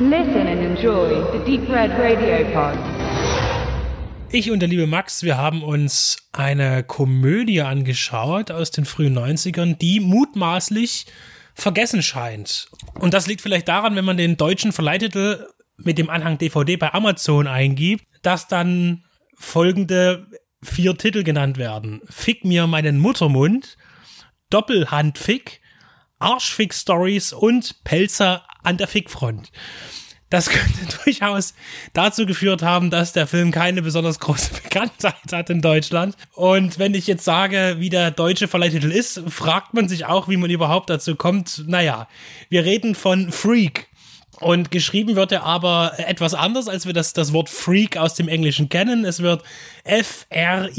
Listen and enjoy the Deep Red Radio Pod. Ich und der liebe Max, wir haben uns eine Komödie angeschaut aus den frühen 90ern, die mutmaßlich vergessen scheint. Und das liegt vielleicht daran, wenn man den deutschen Verleihtitel mit dem Anhang DVD bei Amazon eingibt, dass dann folgende vier Titel genannt werden. Fick mir meinen Muttermund, Doppelhandfick, Arschfick Stories und Pelzer an der Fickfront. Das könnte durchaus dazu geführt haben, dass der Film keine besonders große Bekanntheit hat in Deutschland. Und wenn ich jetzt sage, wie der deutsche Verleihtitel ist, fragt man sich auch, wie man überhaupt dazu kommt. Naja, wir reden von Freak. Und geschrieben wird er aber etwas anders, als wir das, das Wort Freak aus dem Englischen kennen. Es wird F-R-I-E-C-K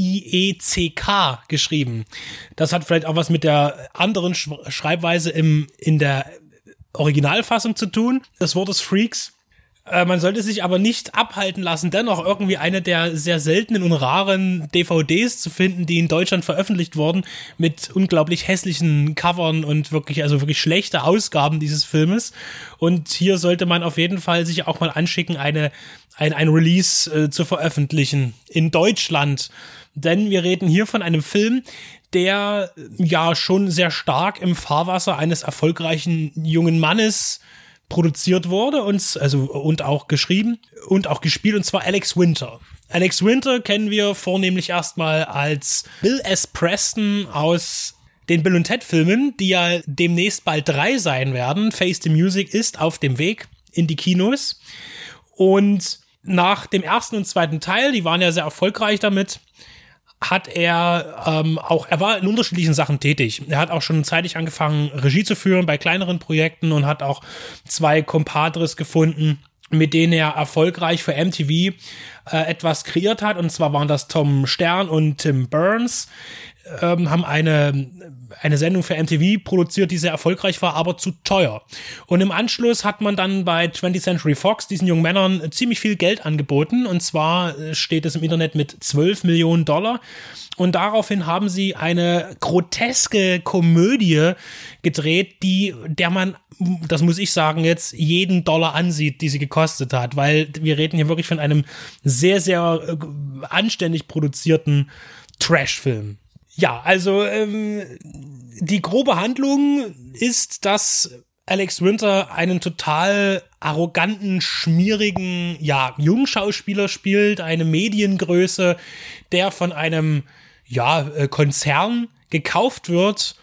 geschrieben. Das hat vielleicht auch was mit der anderen Schreibweise im, in der Originalfassung zu tun, des Wortes Freaks. Äh, man sollte sich aber nicht abhalten lassen, dennoch irgendwie eine der sehr seltenen und raren DVDs zu finden, die in Deutschland veröffentlicht wurden, mit unglaublich hässlichen Covern und wirklich, also wirklich schlechte Ausgaben dieses Filmes. Und hier sollte man auf jeden Fall sich auch mal anschicken, eine, ein, ein Release äh, zu veröffentlichen in Deutschland. Denn wir reden hier von einem Film, der ja schon sehr stark im Fahrwasser eines erfolgreichen jungen Mannes produziert wurde und, also, und auch geschrieben und auch gespielt, und zwar Alex Winter. Alex Winter kennen wir vornehmlich erstmal als Bill S. Preston aus den Bill und Ted Filmen, die ja demnächst bald drei sein werden. Face the Music ist auf dem Weg in die Kinos. Und nach dem ersten und zweiten Teil, die waren ja sehr erfolgreich damit, hat er ähm, auch, er war in unterschiedlichen Sachen tätig. Er hat auch schon zeitig angefangen, Regie zu führen bei kleineren Projekten und hat auch zwei Compadres gefunden, mit denen er erfolgreich für MTV äh, etwas kreiert hat. Und zwar waren das Tom Stern und Tim Burns, ähm, haben eine, eine Sendung für MTV produziert, die sehr erfolgreich war, aber zu teuer. Und im Anschluss hat man dann bei 20th Century Fox diesen jungen Männern ziemlich viel Geld angeboten. Und zwar äh, steht es im Internet mit 12 Millionen Dollar. Und daraufhin haben sie eine groteske Komödie gedreht, die, der man, das muss ich sagen, jetzt jeden Dollar ansieht, die sie gekostet hat, weil wir reden hier wirklich von einem sehr, sehr äh, anständig produzierten Trash-Film. Ja, also ähm, die grobe Handlung ist, dass Alex Winter einen total arroganten, schmierigen, ja, Jungschauspieler spielt, eine Mediengröße, der von einem, ja, äh, Konzern gekauft wird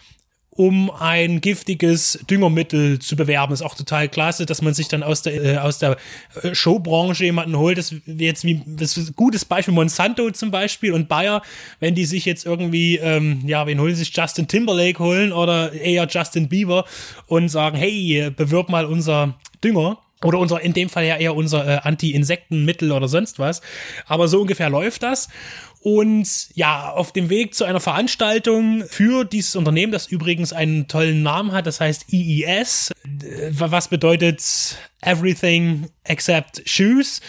um ein giftiges Düngermittel zu bewerben. Ist auch total klasse, dass man sich dann aus der, äh, aus der äh, Showbranche jemanden holt. Das jetzt wie das ist ein gutes Beispiel Monsanto zum Beispiel und Bayer, wenn die sich jetzt irgendwie, ähm, ja, wen holen sich Justin Timberlake holen oder eher Justin Bieber und sagen, hey, bewirb mal unser Dünger. Oder unser, in dem Fall ja eher unser äh, Anti-Insektenmittel oder sonst was. Aber so ungefähr läuft das. Und ja, auf dem Weg zu einer Veranstaltung für dieses Unternehmen, das übrigens einen tollen Namen hat, das heißt EES, äh, was bedeutet Everything except Shoes,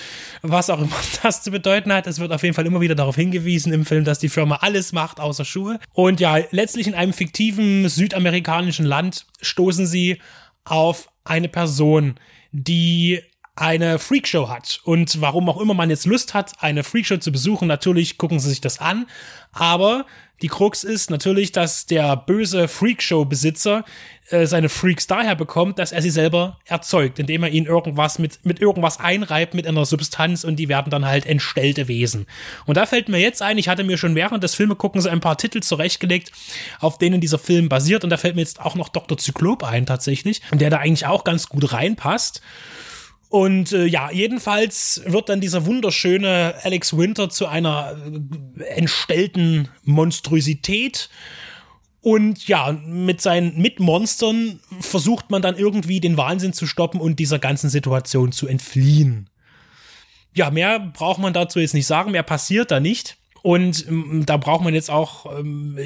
was auch immer das zu bedeuten hat. Es wird auf jeden Fall immer wieder darauf hingewiesen im Film, dass die Firma alles macht außer Schuhe. Und ja, letztlich in einem fiktiven südamerikanischen Land stoßen sie auf eine Person, die eine Freakshow hat. Und warum auch immer man jetzt Lust hat, eine Freakshow zu besuchen, natürlich gucken sie sich das an. Aber die Krux ist natürlich, dass der böse Freakshow-Besitzer äh, seine Freaks daher bekommt, dass er sie selber erzeugt, indem er ihnen irgendwas mit, mit irgendwas einreibt, mit einer Substanz und die werden dann halt entstellte Wesen. Und da fällt mir jetzt ein, ich hatte mir schon während des Filme gucken so ein paar Titel zurechtgelegt, auf denen dieser Film basiert und da fällt mir jetzt auch noch Dr. Zyklop ein tatsächlich, der da eigentlich auch ganz gut reinpasst. Und äh, ja, jedenfalls wird dann dieser wunderschöne Alex Winter zu einer äh, entstellten Monstrosität. Und ja, mit seinen Mitmonstern versucht man dann irgendwie den Wahnsinn zu stoppen und dieser ganzen Situation zu entfliehen. Ja, mehr braucht man dazu jetzt nicht sagen, mehr passiert da nicht. Und ähm, da braucht man jetzt auch, ähm,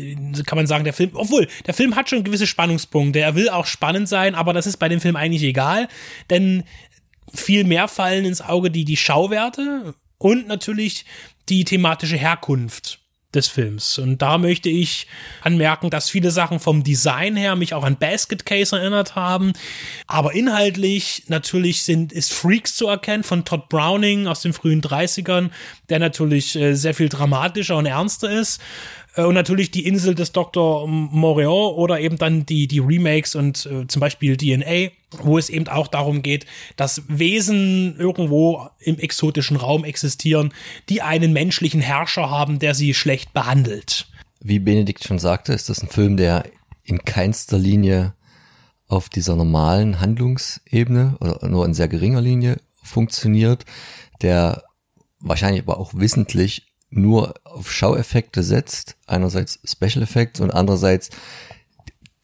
kann man sagen, der Film, obwohl, der Film hat schon gewisse Spannungspunkte. Er will auch spannend sein, aber das ist bei dem Film eigentlich egal, denn viel mehr fallen ins Auge die, die Schauwerte und natürlich die thematische Herkunft des Films. Und da möchte ich anmerken, dass viele Sachen vom Design her mich auch an Basket Case erinnert haben. Aber inhaltlich natürlich sind, ist Freaks zu erkennen von Todd Browning aus den frühen 30ern, der natürlich äh, sehr viel dramatischer und ernster ist. Äh, und natürlich die Insel des Dr. Moreau oder eben dann die, die Remakes und äh, zum Beispiel DNA, wo es eben auch darum geht, dass Wesen irgendwo im exotischen Raum existieren, die einen menschlichen Herrscher haben, der sie schlecht behandelt. Wie Benedikt schon sagte, ist das ein Film, der in keinster Linie auf dieser normalen Handlungsebene oder nur in sehr geringer Linie funktioniert, der wahrscheinlich aber auch wissentlich nur auf Schaueffekte setzt, einerseits Special Effects und andererseits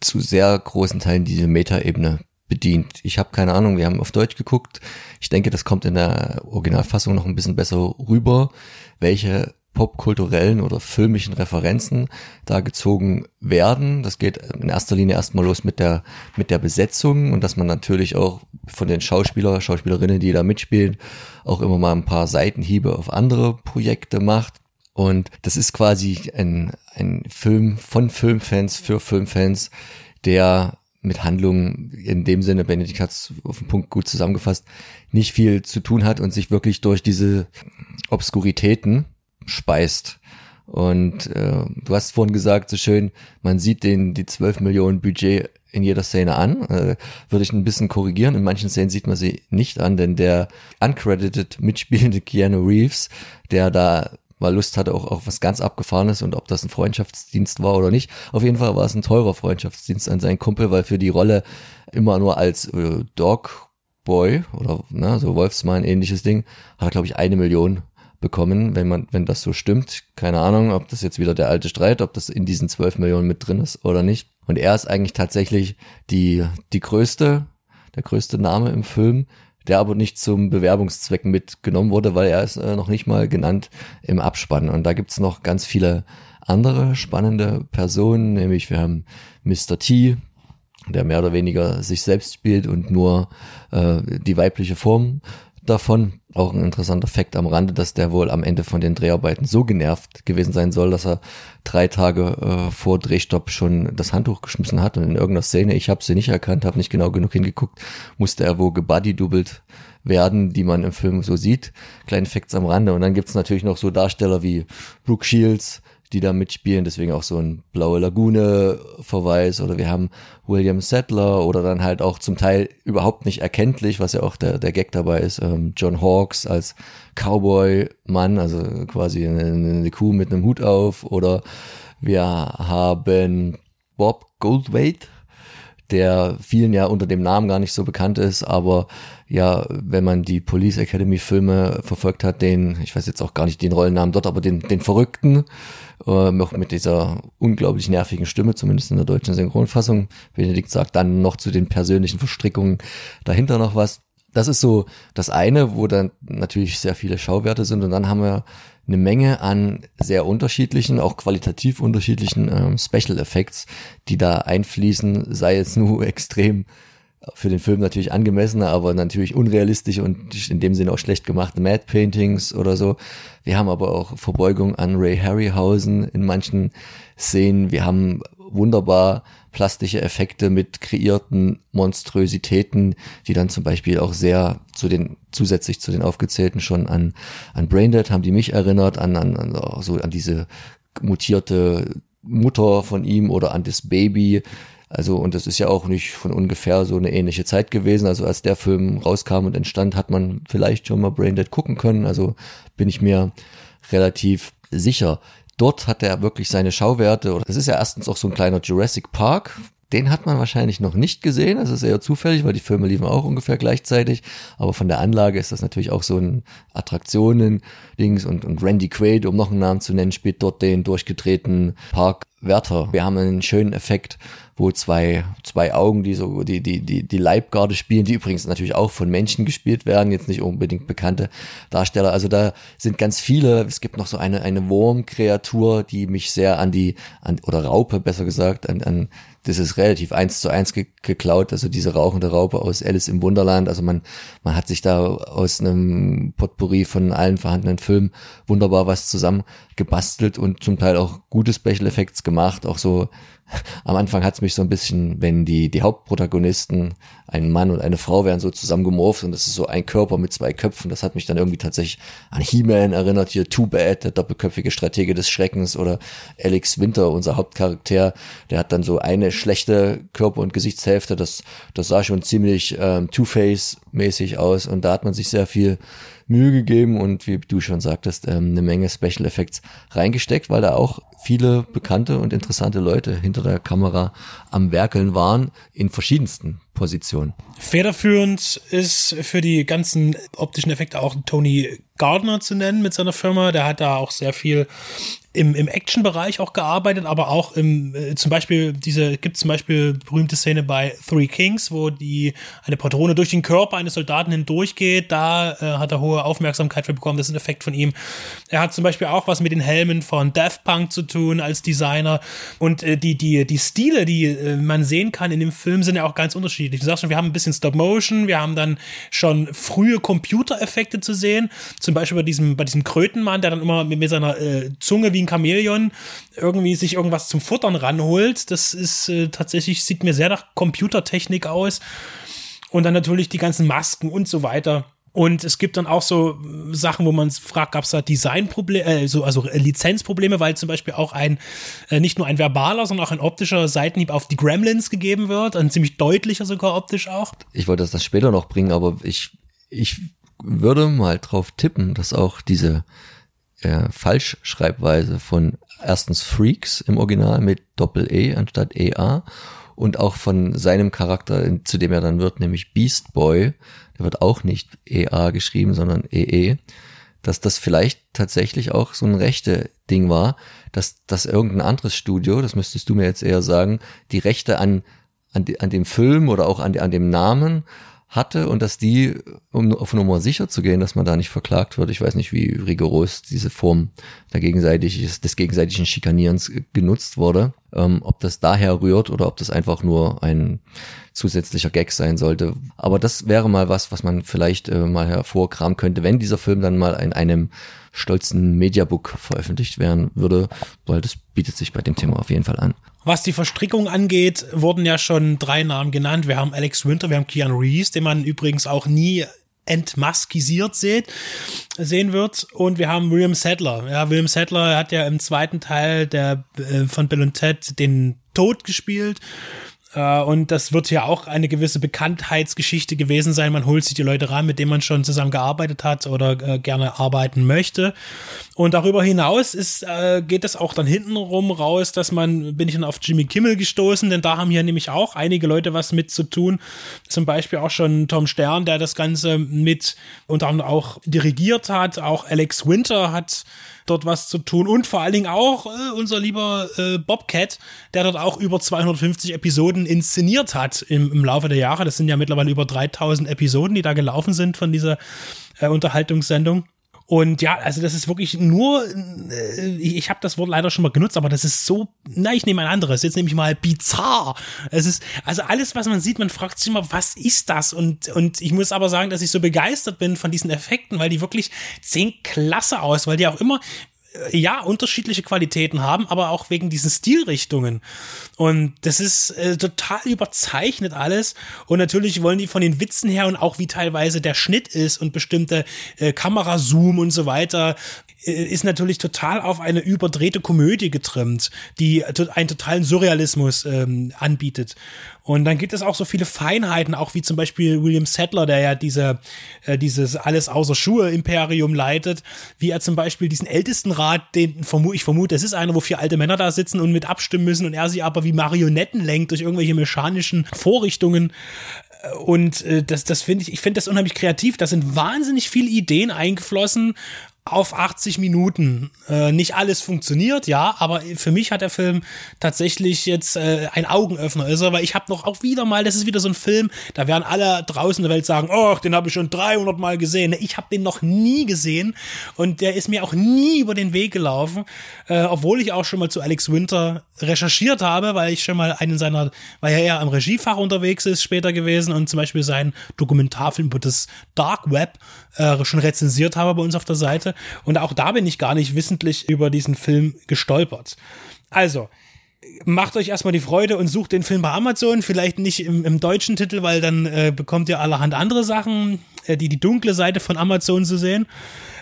zu sehr großen Teilen diese Metaebene bedient. Ich habe keine Ahnung, wir haben auf Deutsch geguckt. Ich denke, das kommt in der Originalfassung noch ein bisschen besser rüber, welche popkulturellen oder filmischen Referenzen da gezogen werden. Das geht in erster Linie erstmal los mit der, mit der Besetzung und dass man natürlich auch von den Schauspieler, Schauspielerinnen, die da mitspielen, auch immer mal ein paar Seitenhiebe auf andere Projekte macht. Und das ist quasi ein, ein Film von Filmfans für Filmfans, der mit Handlungen in dem Sinne, Benedikt hat es auf den Punkt gut zusammengefasst, nicht viel zu tun hat und sich wirklich durch diese Obskuritäten speist. Und äh, du hast vorhin gesagt, so schön, man sieht den die 12 Millionen Budget in jeder Szene an. Äh, würde ich ein bisschen korrigieren. In manchen Szenen sieht man sie nicht an, denn der uncredited mitspielende Keanu Reeves, der da mal Lust hatte, auch, auch was ganz Abgefahrenes und ob das ein Freundschaftsdienst war oder nicht. Auf jeden Fall war es ein teurer Freundschaftsdienst an seinen Kumpel, weil für die Rolle immer nur als äh, Dogboy oder ne, so Wolfsmann ähnliches Ding, hat er, glaube ich, eine Million bekommen, wenn man, wenn das so stimmt. Keine Ahnung, ob das jetzt wieder der alte Streit, ob das in diesen 12 Millionen mit drin ist oder nicht. Und er ist eigentlich tatsächlich die, die größte, der größte Name im Film, der aber nicht zum Bewerbungszweck mitgenommen wurde, weil er ist äh, noch nicht mal genannt im Abspann. Und da gibt's noch ganz viele andere spannende Personen, nämlich wir haben Mr. T, der mehr oder weniger sich selbst spielt und nur äh, die weibliche Form davon. Auch ein interessanter Fakt am Rande, dass der wohl am Ende von den Dreharbeiten so genervt gewesen sein soll, dass er drei Tage äh, vor Drehstopp schon das Handtuch geschmissen hat und in irgendeiner Szene, ich habe sie nicht erkannt, habe nicht genau genug hingeguckt, musste er wohl gebuddy-doubled werden, die man im Film so sieht. Kleine Facts am Rande. Und dann gibt's natürlich noch so Darsteller wie Brooke Shields, die da mitspielen, deswegen auch so ein Blaue Lagune Verweis oder wir haben William Settler oder dann halt auch zum Teil überhaupt nicht erkenntlich, was ja auch der, der Gag dabei ist, ähm, John Hawkes als Cowboy-Mann, also quasi eine, eine Kuh mit einem Hut auf. Oder wir haben Bob Goldwaite, der vielen ja unter dem Namen gar nicht so bekannt ist, aber ja, wenn man die Police Academy Filme verfolgt hat, den, ich weiß jetzt auch gar nicht den Rollennamen dort, aber den, den Verrückten, äh, noch mit dieser unglaublich nervigen Stimme, zumindest in der deutschen Synchronfassung. Benedikt sagt dann noch zu den persönlichen Verstrickungen dahinter noch was. Das ist so das eine, wo dann natürlich sehr viele Schauwerte sind und dann haben wir eine Menge an sehr unterschiedlichen, auch qualitativ unterschiedlichen ähm, Special Effects, die da einfließen, sei es nur extrem für den Film natürlich angemessene, aber natürlich unrealistisch und in dem Sinne auch schlecht gemachte Mad Paintings oder so. Wir haben aber auch Verbeugung an Ray Harryhausen in manchen Szenen. Wir haben wunderbar plastische Effekte mit kreierten Monströsitäten, die dann zum Beispiel auch sehr zu den zusätzlich zu den aufgezählten schon an an Braindead haben die mich erinnert an an, an so an diese mutierte Mutter von ihm oder an das Baby also, und das ist ja auch nicht von ungefähr so eine ähnliche Zeit gewesen. Also, als der Film rauskam und entstand, hat man vielleicht schon mal Braindead gucken können. Also, bin ich mir relativ sicher. Dort hat er wirklich seine Schauwerte. Das ist ja erstens auch so ein kleiner Jurassic Park, den hat man wahrscheinlich noch nicht gesehen. Das ist eher zufällig, weil die Filme liefen auch ungefähr gleichzeitig. Aber von der Anlage ist das natürlich auch so ein Attraktionen-Dings. Und, und Randy Quaid, um noch einen Namen zu nennen, spielt dort den durchgedrehten Parkwärter. Wir haben einen schönen Effekt, wo zwei, zwei Augen, die so, die, die, die, die Leibgarde spielen, die übrigens natürlich auch von Menschen gespielt werden, jetzt nicht unbedingt bekannte Darsteller. Also da sind ganz viele. Es gibt noch so eine, eine Wurmkreatur, die mich sehr an die, an, oder Raupe besser gesagt, an, an das ist relativ eins zu eins ge geklaut, also diese rauchende Raupe aus Alice im Wunderland. Also man, man hat sich da aus einem Potpourri von allen vorhandenen Filmen wunderbar was zusammen gebastelt und zum Teil auch gute Special Effects gemacht, auch so am Anfang hat es mich so ein bisschen, wenn die, die Hauptprotagonisten, ein Mann und eine Frau werden so zusammengemorpht und das ist so ein Körper mit zwei Köpfen, das hat mich dann irgendwie tatsächlich an He-Man erinnert, hier Too Bad, der doppelköpfige Stratege des Schreckens oder Alex Winter, unser Hauptcharakter, der hat dann so eine schlechte Körper- und Gesichtshälfte, das, das sah schon ziemlich ähm, Two-Face-mäßig aus und da hat man sich sehr viel Mühe gegeben und wie du schon sagtest, ähm, eine Menge Special Effects reingesteckt, weil da auch viele bekannte und interessante Leute hinter der Kamera am Werkeln waren in verschiedensten Positionen. Federführend ist für die ganzen optischen Effekte auch Tony Gardner zu nennen mit seiner Firma. Der hat da auch sehr viel im, im Action-Bereich auch gearbeitet, aber auch im, äh, zum Beispiel, diese, gibt zum Beispiel berühmte Szene bei Three Kings, wo die, eine Patrone durch den Körper eines Soldaten hindurchgeht, da äh, hat er hohe Aufmerksamkeit für bekommen, das ist ein Effekt von ihm. Er hat zum Beispiel auch was mit den Helmen von Daft Punk zu tun als Designer und äh, die, die, die Stile, die äh, man sehen kann in dem Film, sind ja auch ganz unterschiedlich. Du sagst schon, wir haben ein bisschen Stop-Motion, wir haben dann schon frühe Computereffekte zu sehen, zum Beispiel bei diesem, bei diesem Krötenmann, der dann immer mit, mit seiner äh, Zunge wie ein Chamäleon irgendwie sich irgendwas zum Futtern ranholt. Das ist äh, tatsächlich, sieht mir sehr nach Computertechnik aus. Und dann natürlich die ganzen Masken und so weiter. Und es gibt dann auch so Sachen, wo man fragt, gab es da Designprobleme, äh, so, also Lizenzprobleme, weil zum Beispiel auch ein, äh, nicht nur ein verbaler, sondern auch ein optischer Seitenhieb auf die Gremlins gegeben wird, ein ziemlich deutlicher sogar optisch auch. Ich wollte das später noch bringen, aber ich, ich würde mal drauf tippen, dass auch diese äh, Falschschreibweise von erstens Freaks im Original mit Doppel-E anstatt EA und auch von seinem Charakter, zu dem er dann wird, nämlich Beast Boy, der wird auch nicht EA geschrieben, sondern EE, dass das vielleicht tatsächlich auch so ein rechte Ding war, dass, dass irgendein anderes Studio, das müsstest du mir jetzt eher sagen, die Rechte an, an, an dem Film oder auch an, an dem Namen hatte und dass die, um auf Nummer sicher zu gehen, dass man da nicht verklagt wird, ich weiß nicht, wie rigoros diese Form der gegenseitig, des gegenseitigen Schikanierens genutzt wurde, ähm, ob das daher rührt oder ob das einfach nur ein zusätzlicher Gag sein sollte. Aber das wäre mal was, was man vielleicht äh, mal hervorkramen könnte, wenn dieser Film dann mal in einem stolzen Mediabook veröffentlicht werden würde, weil das bietet sich bei dem Thema auf jeden Fall an. Was die Verstrickung angeht, wurden ja schon drei Namen genannt. Wir haben Alex Winter, wir haben Keanu Reeves, den man übrigens auch nie entmaskisiert seht, sehen wird. Und wir haben William Sadler. Ja, William Sadler hat ja im zweiten Teil der, äh, von Bill und Ted den Tod gespielt. Äh, und das wird ja auch eine gewisse Bekanntheitsgeschichte gewesen sein. Man holt sich die Leute ran, mit denen man schon zusammen gearbeitet hat oder äh, gerne arbeiten möchte. Und darüber hinaus ist, äh, geht es auch dann hintenrum raus, dass man, bin ich dann auf Jimmy Kimmel gestoßen, denn da haben hier nämlich auch einige Leute was mit zu tun. Zum Beispiel auch schon Tom Stern, der das Ganze mit unter anderem auch dirigiert hat. Auch Alex Winter hat dort was zu tun und vor allen Dingen auch äh, unser lieber äh, Bobcat, der dort auch über 250 Episoden inszeniert hat im, im Laufe der Jahre. Das sind ja mittlerweile über 3000 Episoden, die da gelaufen sind von dieser äh, Unterhaltungssendung. Und ja, also das ist wirklich nur, äh, ich habe das Wort leider schon mal genutzt, aber das ist so, na, ich nehme ein anderes, jetzt nehme ich mal bizarr. Es ist, also alles, was man sieht, man fragt sich immer, was ist das? Und, und ich muss aber sagen, dass ich so begeistert bin von diesen Effekten, weil die wirklich sehen klasse aus, weil die auch immer, ja, unterschiedliche Qualitäten haben, aber auch wegen diesen Stilrichtungen. Und das ist äh, total überzeichnet alles. Und natürlich wollen die von den Witzen her und auch wie teilweise der Schnitt ist und bestimmte äh, Kamerazoom und so weiter, äh, ist natürlich total auf eine überdrehte Komödie getrimmt, die einen totalen Surrealismus ähm, anbietet. Und dann gibt es auch so viele Feinheiten, auch wie zum Beispiel William Sadler, der ja diese, äh, dieses alles außer Schuhe Imperium leitet, wie er zum Beispiel diesen Ältestenrat, den vermu ich vermute, es ist einer, wo vier alte Männer da sitzen und mit abstimmen müssen und er sie aber wie Marionetten lenkt durch irgendwelche mechanischen Vorrichtungen. Und äh, das, das finde ich, ich finde das unheimlich kreativ. Da sind wahnsinnig viele Ideen eingeflossen auf 80 Minuten. Äh, nicht alles funktioniert, ja, aber für mich hat der Film tatsächlich jetzt äh, ein Augenöffner, er, weil ich habe noch auch wieder mal, das ist wieder so ein Film, da werden alle draußen in der Welt sagen, oh, den habe ich schon 300 Mal gesehen. Ich habe den noch nie gesehen und der ist mir auch nie über den Weg gelaufen, äh, obwohl ich auch schon mal zu Alex Winter recherchiert habe, weil ich schon mal einen seiner, weil er ja am Regiefach unterwegs ist, später gewesen und zum Beispiel seinen Dokumentarfilm über das Dark Web äh, schon rezensiert habe bei uns auf der Seite. Und auch da bin ich gar nicht wissentlich über diesen Film gestolpert. Also, macht euch erstmal die Freude und sucht den Film bei Amazon, vielleicht nicht im, im deutschen Titel, weil dann äh, bekommt ihr allerhand andere Sachen, äh, die die dunkle Seite von Amazon zu sehen.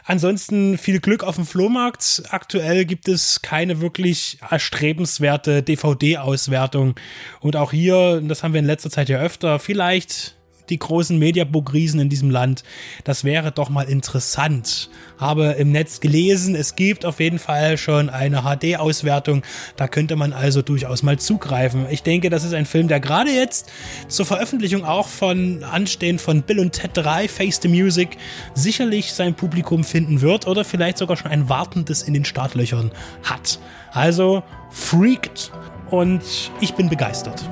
Ansonsten viel Glück auf dem Flohmarkt. Aktuell gibt es keine wirklich erstrebenswerte DVD-Auswertung. Und auch hier, das haben wir in letzter Zeit ja öfter, vielleicht die großen Mediabook-Riesen in diesem Land. Das wäre doch mal interessant. Habe im Netz gelesen, es gibt auf jeden Fall schon eine HD-Auswertung. Da könnte man also durchaus mal zugreifen. Ich denke, das ist ein Film, der gerade jetzt zur Veröffentlichung auch von Anstehen von Bill und Ted 3, Face the Music, sicherlich sein Publikum finden wird oder vielleicht sogar schon ein wartendes in den Startlöchern hat. Also, freaked und ich bin begeistert.